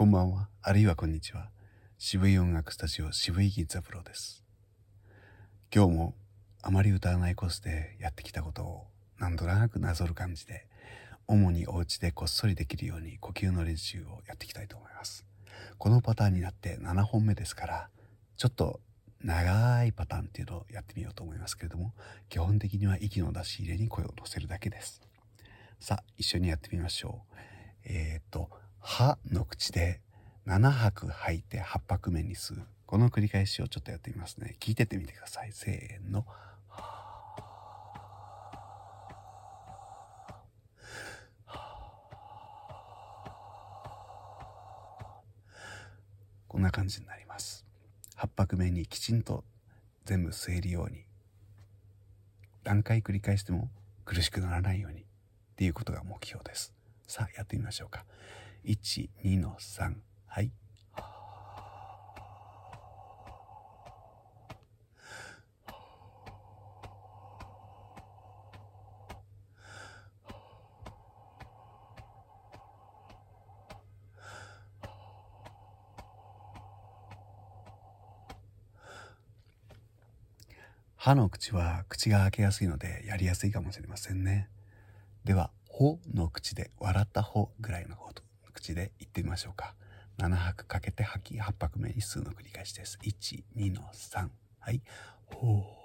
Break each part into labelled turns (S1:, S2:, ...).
S1: こんばんは、あるいはこんにちは。渋い音楽スタジオ渋い銀座プロです。今日もあまり歌わないコースでやってきたことをなんとなくなぞる感じで、主にお家でこっそりできるように呼吸の練習をやっていきたいと思います。このパターンになって7本目ですから、ちょっと長いパターンっていうのをやってみようと思いますけれども、基本的には息の出し入れに声を乗せるだけです。さあ、一緒にやってみましょう。えー、っと、歯の口で7拍吐いて8拍目に吸う。この繰り返しをちょっとやってみますね。聞いてってみてください。せーの。こんな感じになります。8拍目にきちんと全部吸えるように何回繰り返しても苦しくならないようにっていうことが目標です。さあやってみましょうか。12の3はい。歯の口は口が開けやすいのでやりやすいかもしれませんね。では、ほの口で笑ったほぐらいのほと。口で言ってみましょうか。7拍かけて吐き、8拍目に数の繰り返しです。1、2の3。はい。ほう。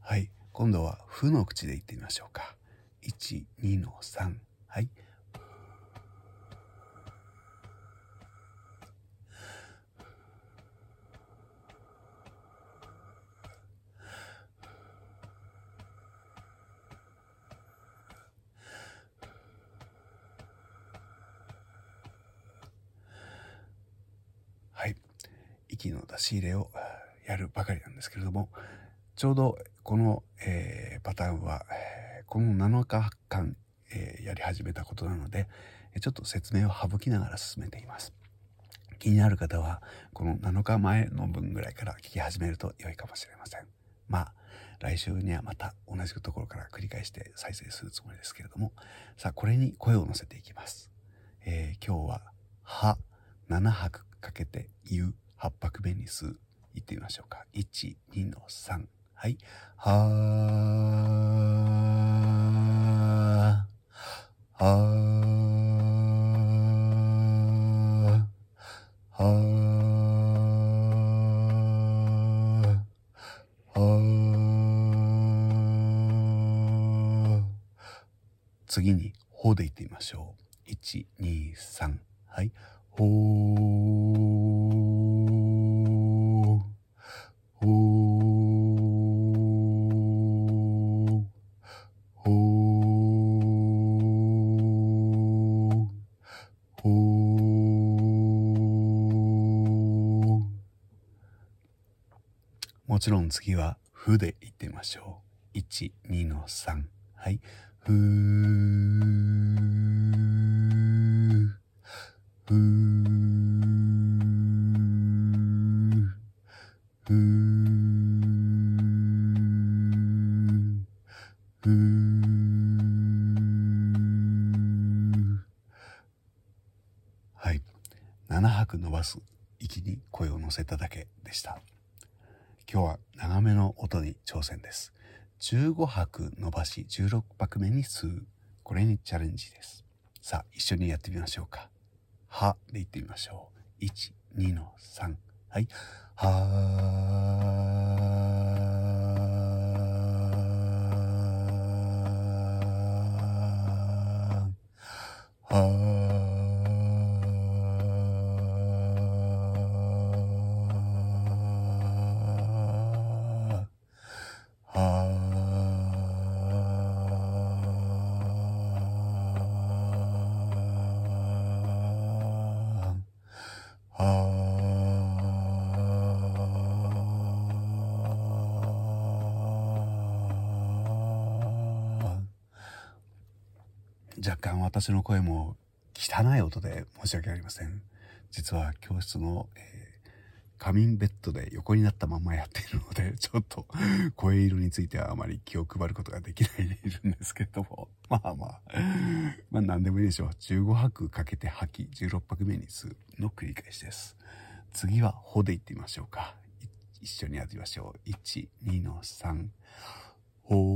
S1: はい。今度は、ふの口で言ってみましょうか。1、2の3。はい。はい。息の出し入れをやるばかりなんですけれども、ちょうどこの、えー、パターンは、えー、この7日間、えー、やり始めたことなので、ちょっと説明を省きながら進めています。気になる方は、この7日前の分ぐらいから聞き始めると良いかもしれません。まあ、来週にはまた同じところから繰り返して再生するつもりですけれども、さあ、これに声を乗せていきます。えー、今日は、は、7拍かけて言う、8拍目に吸う、言ってみましょうか。1、2の3。はい。はー。次に、ほで言ってみましょう。1、2、3。はい。ほー。ほー。もちろん次は、ふで言ってみましょう。1、2の3。はい。ふー。ふー。ふー。ふー。はい。7拍伸ばす息に声を乗せただけでした。今日は長めの音に挑戦です。15拍伸ばし16拍目に吸う。これにチャレンジです。さあ、一緒にやってみましょうか。はで言ってみましょう。1、2の3。はい。はー。はー。若干私の声も汚い音で申し訳ありません。実は教室の、えー、仮眠ベッドで横になったままやっているので、ちょっと声色についてはあまり気を配ることができないでいるんですけども、まあまあ、まあ何でもいいでしょう。15拍かけて吐き、16拍目に吸うの繰り返しです。次は、ほでいってみましょうか。一緒にやってみましょう。1、2の3。ほー。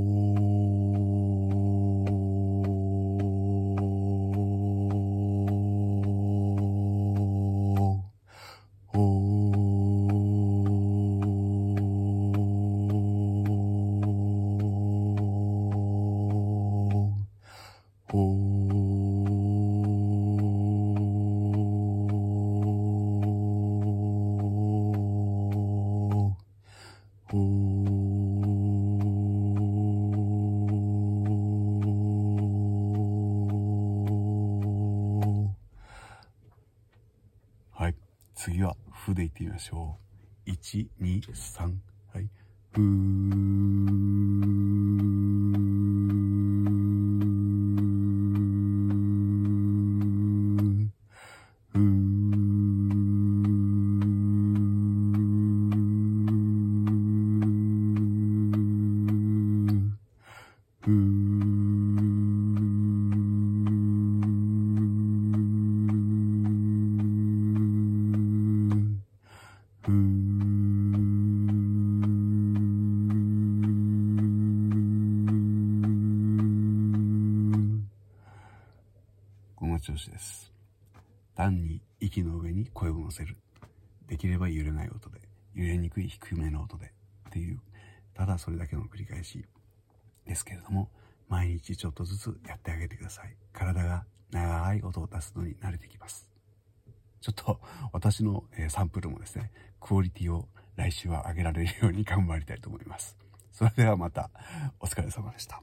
S1: はい次は、ふでいってみましょう。1、2、3。はい。ふー。調子です。単に息の上に声を乗せる。できれば揺れない音で、揺れにくい低めの音でっていう、ただそれだけの繰り返しですけれども、毎日ちょっとずつやってあげてください。体が長い音を出すのに慣れてきます。ちょっと私の、サンプルもですね、クオリティを来週は上げられるように頑張りたいと思います。それではまたお疲れ様でした。